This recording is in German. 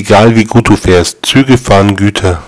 Egal wie gut du fährst, Züge fahren Güter.